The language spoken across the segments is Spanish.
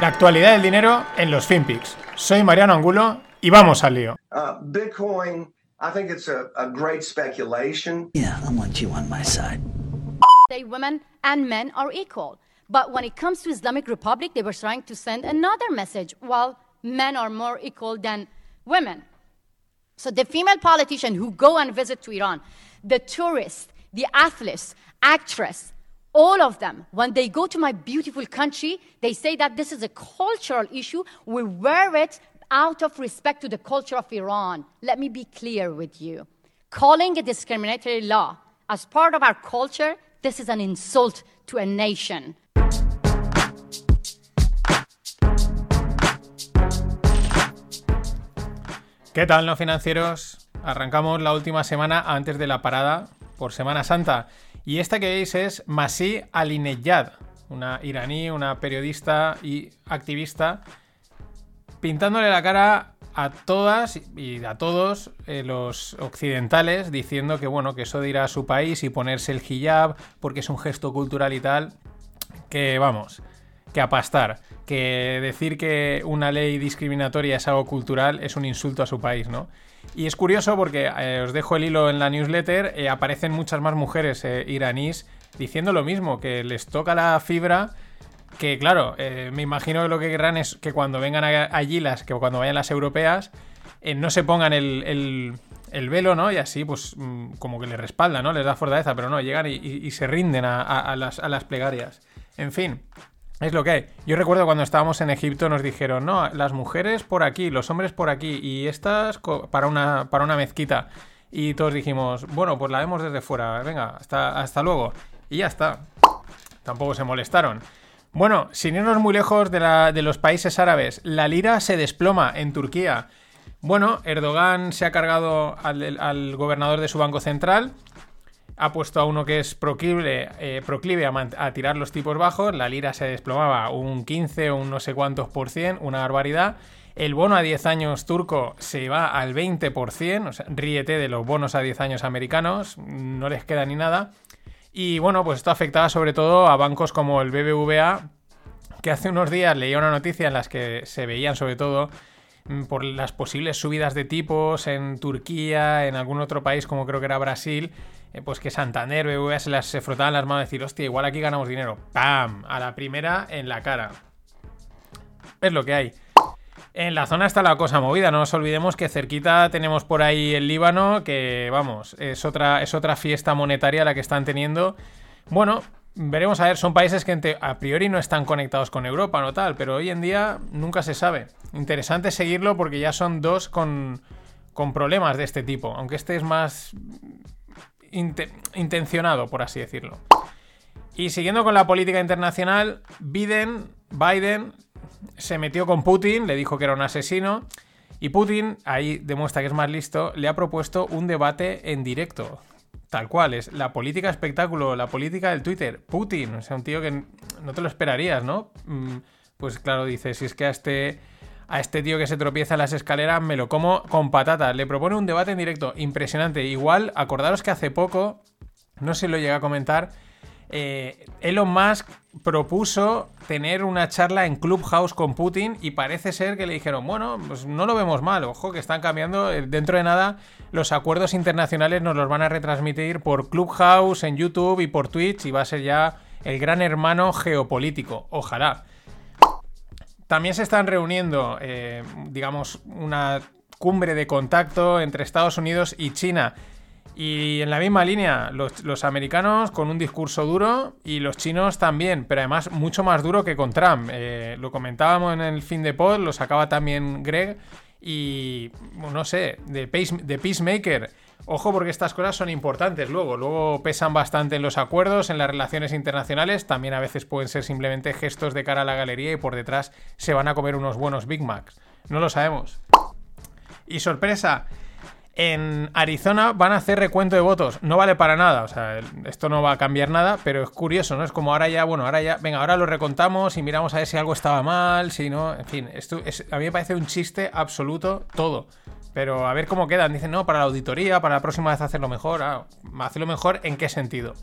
La actualidad del dinero en los FinPix. Soy Mariano Angulo y vamos al lío. Uh, Bitcoin, I think it's a, a great speculation. Yeah, I want you on my side. Say women and men are equal. But when it comes to Islamic Republic, they were trying to send another message. Well, men are more equal than women. So the female politician who go and visit to Iran, the tourist, the athletes, actress, all of them, when they go to my beautiful country, they say that this is a cultural issue. We wear it out of respect to the culture of Iran. Let me be clear with you. Calling a discriminatory law as part of our culture, this is an insult to a nation. ¿Qué tal, no financieros? Arrancamos la última semana antes de la parada por Semana Santa. Y esta que veis es Masi Alinejad, una iraní, una periodista y activista, pintándole la cara a todas y a todos eh, los occidentales, diciendo que bueno, que eso de ir a su país y ponerse el hijab porque es un gesto cultural y tal, que vamos, que apastar, que decir que una ley discriminatoria es algo cultural es un insulto a su país, ¿no? Y es curioso porque eh, os dejo el hilo en la newsletter, eh, aparecen muchas más mujeres eh, iraníes diciendo lo mismo, que les toca la fibra, que claro, me imagino que lo que querrán es que cuando vengan allí las, que cuando vayan las europeas, no se pongan el, el- el velo, ¿no? Y así, pues, mm, como que les respalda, ¿no? Les da fortaleza, pero no, llegan y, se rinden a las plegarias. En fin, es lo que hay. Yo recuerdo cuando estábamos en Egipto nos dijeron, no, las mujeres por aquí, los hombres por aquí y estas para una, para una mezquita. Y todos dijimos, bueno, pues la vemos desde fuera, venga, hasta, hasta luego. Y ya está. Tampoco se molestaron. Bueno, sin irnos muy lejos de, la- de los países árabes, la lira se desploma en Turquía. Bueno, Erdogan se ha cargado al, al gobernador de su banco central, ha puesto a uno que es proclive, eh, proclive a, tirar los tipos bajos, la lira se desplomaba un 15 o un no sé cuántos por cien, una barbaridad. El bono a 10 años turco se va al 20%, o sea, ríete de los bonos a 10 años americanos, no les queda ni nada. Y bueno, pues esto afectaba sobre todo a bancos como el BBVA, que hace unos días leía una noticia en las que se veían sobre todo por las posibles subidas de tipos en Turquía, en algún otro país como creo que era Brasil, eh, pues que Santander, BBVA se, las, se frotaban las manos y decir, hostia, igual aquí ganamos dinero. ¡Pam! A la primera en la cara. Es lo que hay. En la zona está la cosa movida, no nos olvidemos que cerquita tenemos por ahí el Líbano, que vamos, es otra, es otra fiesta monetaria la que están teniendo. Bueno, veremos a ver, son países que a priori no están conectados con Europa, no tal, pero hoy en día nunca se sabe. Interesante seguirlo porque ya son dos con, con problemas de este tipo, aunque este es más inte- intencionado, por así decirlo. Y siguiendo con la política internacional, Biden, Biden se metió con Putin, le dijo que era un asesino. Y Putin, ahí demuestra que es más listo, le ha propuesto un debate en directo. Tal cual, es la política espectáculo, la política del Twitter. Putin, o sea, un tío que no te lo esperarías, ¿no? Mm, Pues claro, dice, si es que a este, a este tío que se tropieza en las escaleras me lo como con patatas. Le propone un debate en directo, impresionante. Igual, acordaros que hace poco, no si lo llega a comentar, eh, Elon Musk propuso tener una charla en Clubhouse con Putin y parece ser que le dijeron, bueno, pues no lo vemos mal, ojo que están cambiando, eh, dentro de nada los acuerdos internacionales nos los van a retransmitir por Clubhouse, en YouTube y por Twitch y va a ser ya el gran hermano geopolítico, ojalá. También se están reuniendo, eh, digamos, una cumbre de contacto entre Estados Unidos y China. Y en la misma línea, los, americanos con un discurso duro y los chinos también, pero además mucho más duro que con Trump. Eh, lo comentábamos en el fin de pod, lo sacaba también Greg y, no sé, de, pace- de Peacemaker. Ojo porque estas cosas son importantes luego, luego pesan bastante en los acuerdos, en las relaciones internacionales, también a veces pueden ser simplemente gestos de cara a la galería y por detrás se van a comer unos buenos Big Macs. No lo sabemos. Y sorpresa, en Arizona van a hacer recuento de votos. No vale para nada, o sea, esto no va a cambiar nada, pero es curioso, ¿no? Es como ahora ya, bueno, ahora ya, venga, ahora lo recontamos y miramos a ver si algo estaba mal, si no, en fin, esto es, a mí me parece un chiste absoluto todo. Pero a ver cómo quedan. Dicen, no, para la auditoría, para la próxima vez hacerlo mejor. Ah, hacerlo mejor, ¿en qué sentido?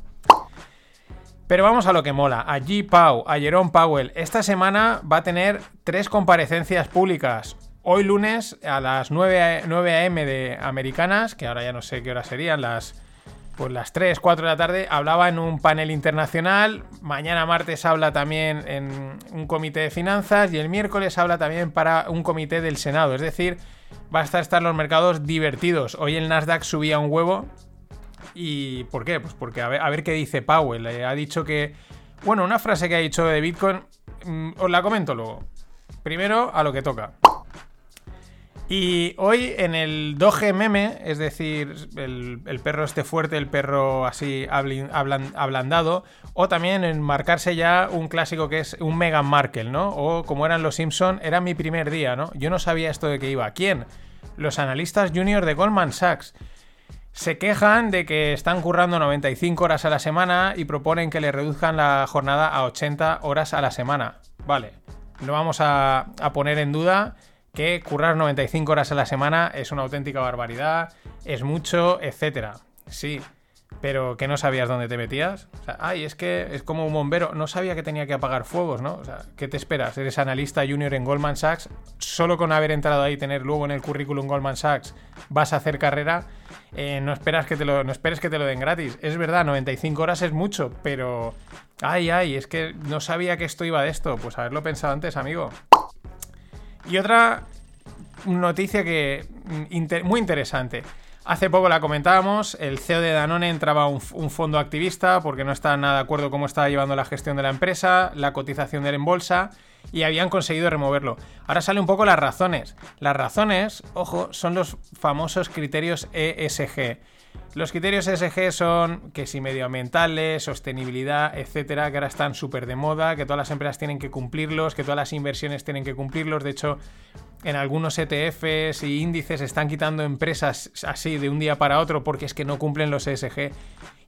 Pero vamos a lo que mola. A G. Pau, a Jerome Powell. Esta semana va a tener tres comparecencias públicas. Hoy lunes a las 9, 9 a.m. de americanas, que ahora ya no sé qué hora serían, las pues las 3, 4 de la tarde, hablaba en un panel internacional, mañana martes habla también en un comité de finanzas y el miércoles habla también para un comité del Senado, es decir, va a estar los mercados divertidos. Hoy el Nasdaq subía un huevo y ¿por qué? Pues porque a ver, a ver qué dice Powell, eh, ha dicho que, bueno, una frase que ha dicho de Bitcoin, mm, os la comento luego. Primero a lo que toca. Y hoy en el Doge meme, es decir, el, perro este fuerte, el perro así ablandado, o también en marcarse ya un clásico que es un Meghan Markle, ¿no? O como eran los Simpson, era mi primer día, ¿no? Yo no sabía esto de que iba. ¿Quién? Los analistas junior de Goldman Sachs. Se quejan de que están currando 95 horas a la semana y proponen que le reduzcan la jornada a 80 horas a la semana. Vale, no vamos a, a poner en duda que currar 95 horas a la semana es una auténtica barbaridad, es mucho, etcétera. Sí, pero que no sabías dónde te metías. O sea, ay, es que es como un bombero, no sabía que tenía que apagar fuegos, ¿no? O sea, ¿qué te esperas? Eres analista junior en Goldman Sachs, solo con haber entrado ahí, tener luego en el currículum Goldman Sachs, vas a hacer carrera, eh, no, esperas que te lo, no esperes que te lo den gratis. Es verdad, 95 horas es mucho, pero... Ay, ay, es que no sabía que esto iba de esto. Pues haberlo pensado antes, amigo. Y otra noticia que mm, muy interesante. Hace poco la comentábamos, el CEO de Danone entraba a un, fondo activista porque no está nada de acuerdo cómo estaba llevando la gestión de la empresa, la cotización de él en bolsa y habían conseguido removerlo. Ahora sale un poco las razones. Las razones, ojo, son los famosos criterios ESG. Los criterios ESG son que si medioambientales, sostenibilidad, etcétera, que ahora están súper de moda, que todas las empresas tienen que cumplirlos, que todas las inversiones tienen que cumplirlos. De hecho, en algunos ETFs y índices están quitando empresas así de un día para otro porque es que no cumplen los ESG.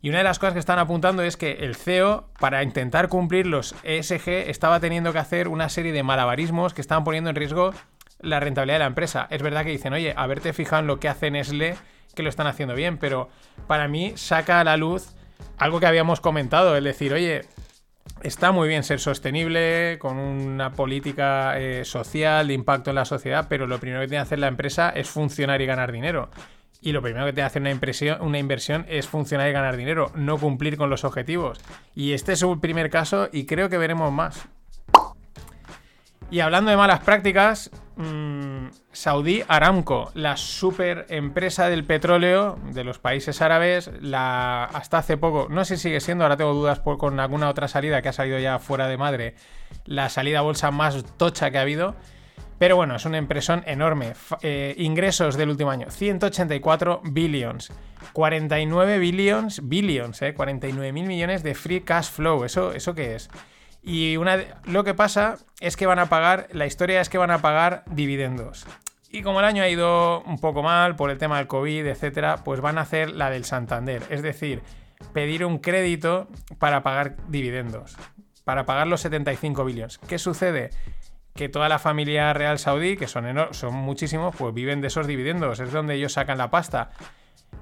Y una de las cosas que están apuntando es que el CEO, para intentar cumplir los ESG, estaba teniendo que hacer una serie de malabarismos que estaban poniendo en riesgo la rentabilidad de la empresa. Es verdad que dicen, oye, haberte fijado en lo que hace Nestlé que lo están haciendo bien, pero para mí saca a la luz algo que habíamos comentado, es decir, oye, está muy bien ser sostenible, con una política eh, social de impacto en la sociedad, pero lo primero que tiene que hacer la empresa es funcionar y ganar dinero. Y lo primero que tiene que hacer una, impresión, una inversión es funcionar y ganar dinero, no cumplir con los objetivos. Y este es un primer caso y creo que veremos más. Y hablando de malas prácticas, mmm, Saudi Aramco, la super empresa del petróleo de los países árabes, la, hasta hace poco, no sé si sigue siendo, ahora tengo dudas por, con alguna otra salida que ha salido ya fuera de madre, la salida a bolsa más tocha que ha habido. Pero bueno, es una impresión enorme. Eh, ingresos del último año, 184 billions. 49 billions, billions, eh, 49 mil millones de free cash flow. ¿Eso, eso qué es? Y una, lo que pasa es que van a pagar, la historia es que van a pagar dividendos. Y como el año ha ido un poco mal por el tema del COVID, etcétera, pues van a hacer la del Santander. Es decir, pedir un crédito para pagar dividendos. Para pagar los 75 billones. ¿Qué sucede? Que toda la familia real saudí, que son, son muchísimos, pues viven de esos dividendos. Es donde ellos sacan la pasta.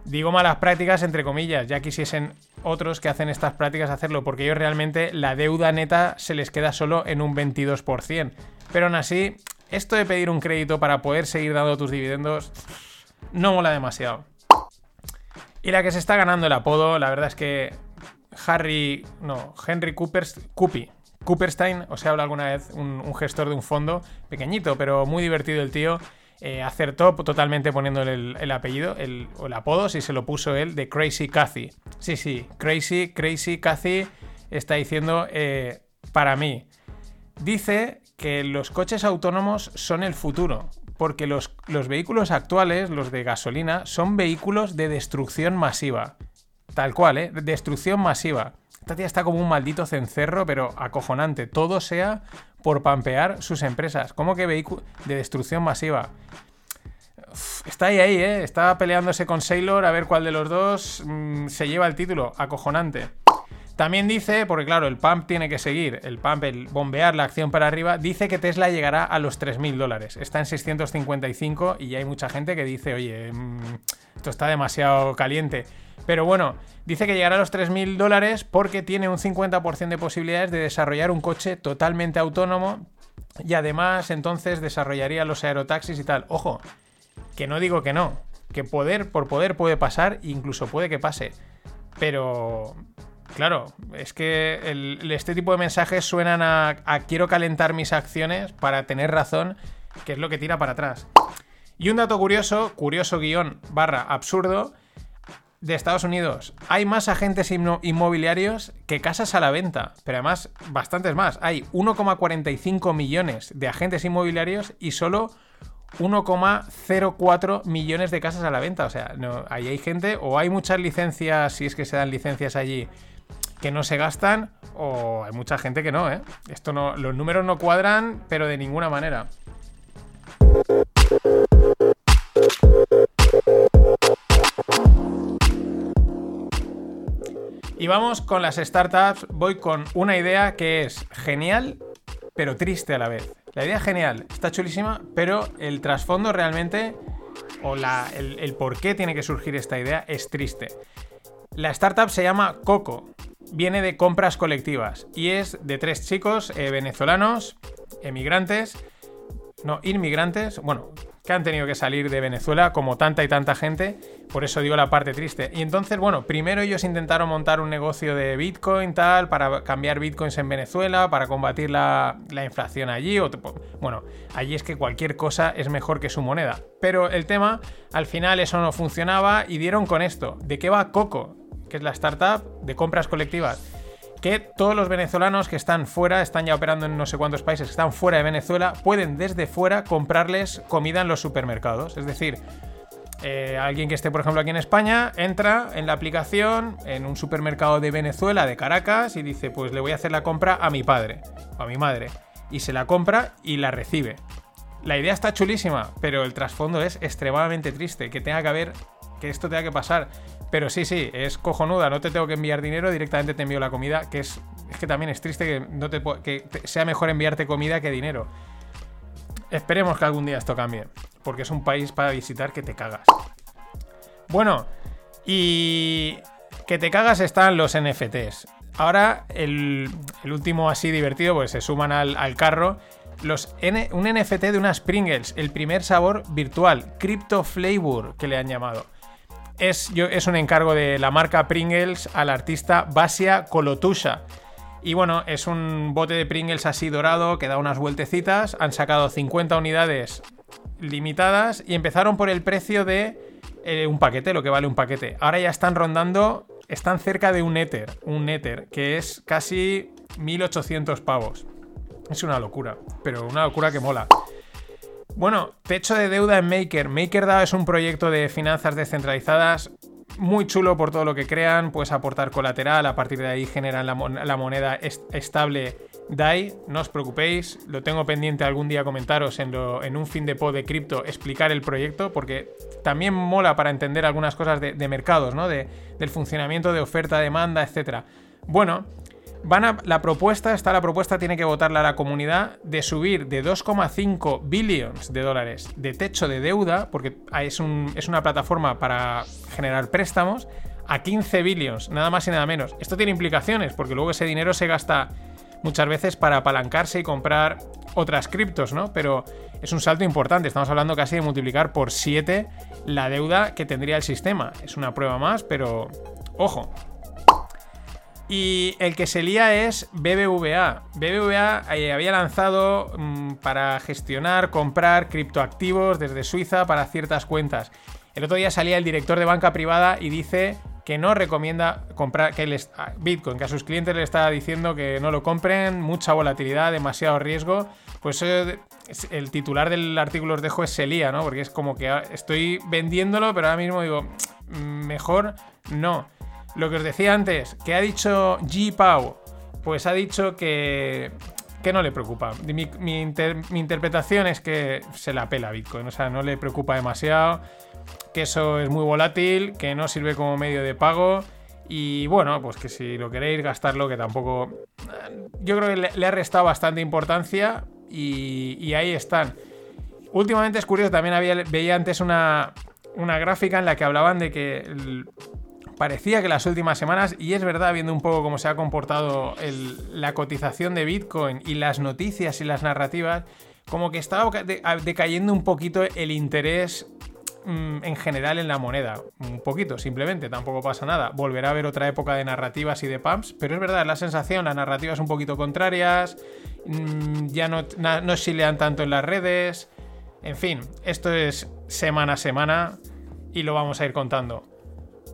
Digo malas prácticas entre comillas, ya quisiesen otros que hacen estas prácticas hacerlo, porque ellos realmente la deuda neta se les queda solo en un 22%. Pero aún así, esto de pedir un crédito para poder seguir dando tus dividendos no mola demasiado. Y la que se está ganando el apodo, la verdad es que Harry, no, Henry Cooperstein, o sea, habla alguna vez un gestor de un fondo, pequeñito, pero muy divertido el tío eh, acertó totalmente poniéndole el, apellido, el, o el apodo, si se lo puso él, de Crazy Cathy. Sí, sí, Crazy, Crazy Cathy está diciendo eh, para mí. Dice que los coches autónomos son el futuro, porque los, los vehículos actuales, los de gasolina, son vehículos de destrucción masiva. Tal cual, ¿eh? Destrucción masiva. Esta tía está como un maldito cencerro, pero acojonante. Todo sea por pampear sus empresas. ¿Cómo que vehículo de destrucción masiva? está ahí, ahí, ¿eh? Está peleándose con Sailor a ver cuál de los dos mm, se lleva el título. Acojonante. También dice, porque claro, el pump tiene que seguir, el pump, el bombear la acción para arriba, dice que Tesla llegará a los 3.000 dólares. Está en 655 y hay mucha gente que dice, oye, mm, esto está demasiado caliente. Pero bueno, dice que llegará a los 3.000 dólares porque tiene un 50% de posibilidades de desarrollar un coche totalmente autónomo y además entonces desarrollaría los aerotaxis y tal. Ojo, que no digo que no, que poder por poder puede pasar, incluso puede que pase. Pero, claro, es que este tipo de mensajes suenan a, quiero calentar mis acciones para tener razón, que es lo que tira para atrás. Y un dato curioso, curioso guion barra absurdo, de Estados Unidos. Hay más agentes inmo- inmobiliarios que casas a la venta, pero además bastantes más. Hay 1,45 millones de agentes inmobiliarios y solo 1,04 millones de casas a la venta. O sea, no, ahí hay gente o hay muchas licencias, si es que se dan licencias allí, que no se gastan, o hay mucha gente que no, ¿eh? Esto no, los números no cuadran, pero de ninguna manera. Y vamos con las startups. Voy con una idea que es genial, pero triste a la vez. La idea genial, está chulísima, pero el trasfondo realmente, o el, el por qué tiene que surgir esta idea, es triste. La startup se llama Coco. Viene de compras colectivas y es de tres chicos eh, venezolanos, emigrantes, no, inmigrantes, bueno, que han tenido que salir de Venezuela como tanta y tanta gente, por eso digo la parte triste. Y entonces, bueno, primero ellos intentaron montar un negocio de Bitcoin, tal, para cambiar Bitcoins en Venezuela, para combatir la, la inflación allí, bueno, allí es que cualquier cosa es mejor que su moneda. Pero el tema, al final eso no funcionaba y dieron con esto. ¿De qué va Coco? Que es la startup de compras colectivas que todos los venezolanos que están fuera, están ya operando en no sé cuántos países, que están fuera de Venezuela, pueden desde fuera comprarles comida en los supermercados. Es decir, eh, alguien que esté, por ejemplo, aquí en España, entra en la aplicación, en un supermercado de Venezuela, de Caracas, y dice, pues le voy a hacer la compra a mi padre o a mi madre. Y se la compra y la recibe. La idea está chulísima, pero el trasfondo es extremadamente triste, que tenga que haber, que esto tenga que pasar. Pero sí, sí, es cojonuda, no te tengo que enviar dinero, directamente te envío la comida, que es, es que también es triste que, no te, que sea mejor enviarte comida que dinero. Esperemos que algún día esto cambie, porque es un país para visitar que te cagas. Bueno, y que te cagas están los NFTs. Ahora, el, el último así divertido, pues se suman al, al carro. Los un NFT de unas Pringles, el primer sabor virtual, Crypto Flavor, que le han llamado. Es, yo, es un encargo de la marca Pringles al artista Basia Colotusha. Y bueno, es un bote de Pringles así dorado que da unas vueltecitas. Han sacado 50 unidades limitadas y empezaron por el precio de eh, un paquete, lo que vale un paquete. Ahora ya están rondando, están cerca de un Ether, un Ether, que es casi 1800 pavos. Es una locura, pero una locura que mola. Bueno, techo de deuda en Maker. MakerDAO es un proyecto de finanzas descentralizadas muy chulo por todo lo que crean. Puedes aportar colateral, a partir de ahí generan la, mon- la moneda est- estable DAI. No os preocupéis, lo tengo pendiente algún día comentaros en, un fin de pod de cripto, explicar el proyecto, porque también mola para entender algunas cosas de, de mercados, ¿no? De- del funcionamiento de oferta, demanda, etc. Bueno, Van a, la propuesta, está la propuesta, tiene que votarla la comunidad, de subir de 2,5 billions de dólares de techo de deuda, porque es, es una plataforma para generar préstamos, a 15 billions, nada más y nada menos. Esto tiene implicaciones, porque luego ese dinero se gasta muchas veces para apalancarse y comprar otras criptos, ¿no? Pero es un salto importante, estamos hablando casi de multiplicar por 7 la deuda que tendría el sistema. Es una prueba más, pero ojo, y el que se lía es BBVA. BBVA eh, había lanzado mm, para gestionar, comprar criptoactivos desde Suiza para ciertas cuentas. El otro día salía el director de banca privada y dice que no recomienda comprar Bitcoin, que a sus clientes le está diciendo que no lo compren, mucha volatilidad, demasiado riesgo. Pues eh, el titular del artículo os dejo es se lía, ¿no? Porque es como que ah, estoy vendiéndolo, pero ahora mismo digo, "Mm, mejor no. Lo que os decía antes, que ha dicho G. Pau, pues ha dicho que, que no le preocupa. Mi, mi inter- mi interpretación es que se la pela Bitcoin, o sea, no le preocupa demasiado, que eso es muy volátil, que no sirve como medio de pago. Y bueno, pues que si lo queréis gastarlo, que tampoco. Yo creo que le, ha restado bastante importancia y, ahí están. Últimamente es curioso, también había, veía antes una, una gráfica en la que hablaban de que parecía que las últimas semanas, y es verdad, viendo un poco cómo se ha comportado la cotización de Bitcoin y las noticias y las narrativas, como que estaba decayendo un poquito el interés mm, en general en la moneda. Un poquito, simplemente, tampoco pasa nada. Volverá a haber otra época de narrativas y de pumps, pero es verdad, la sensación, las narrativas un poquito contrarias, mm, ya no, no chilean tanto en las redes. En fin, esto es semana a semana y lo vamos a ir contando.